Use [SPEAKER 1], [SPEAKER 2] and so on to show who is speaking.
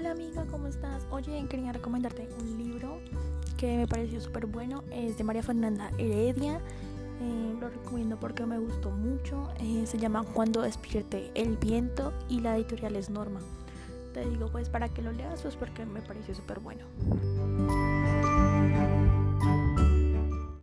[SPEAKER 1] Hola amiga, cómo estás? Oye, quería recomendarte un libro que me pareció súper bueno. Es de María Fernanda Heredia. Eh, lo recomiendo porque me gustó mucho. Eh, se llama Cuando despierte el viento y la editorial es Norma. Te digo pues para que lo leas, pues porque me pareció súper bueno.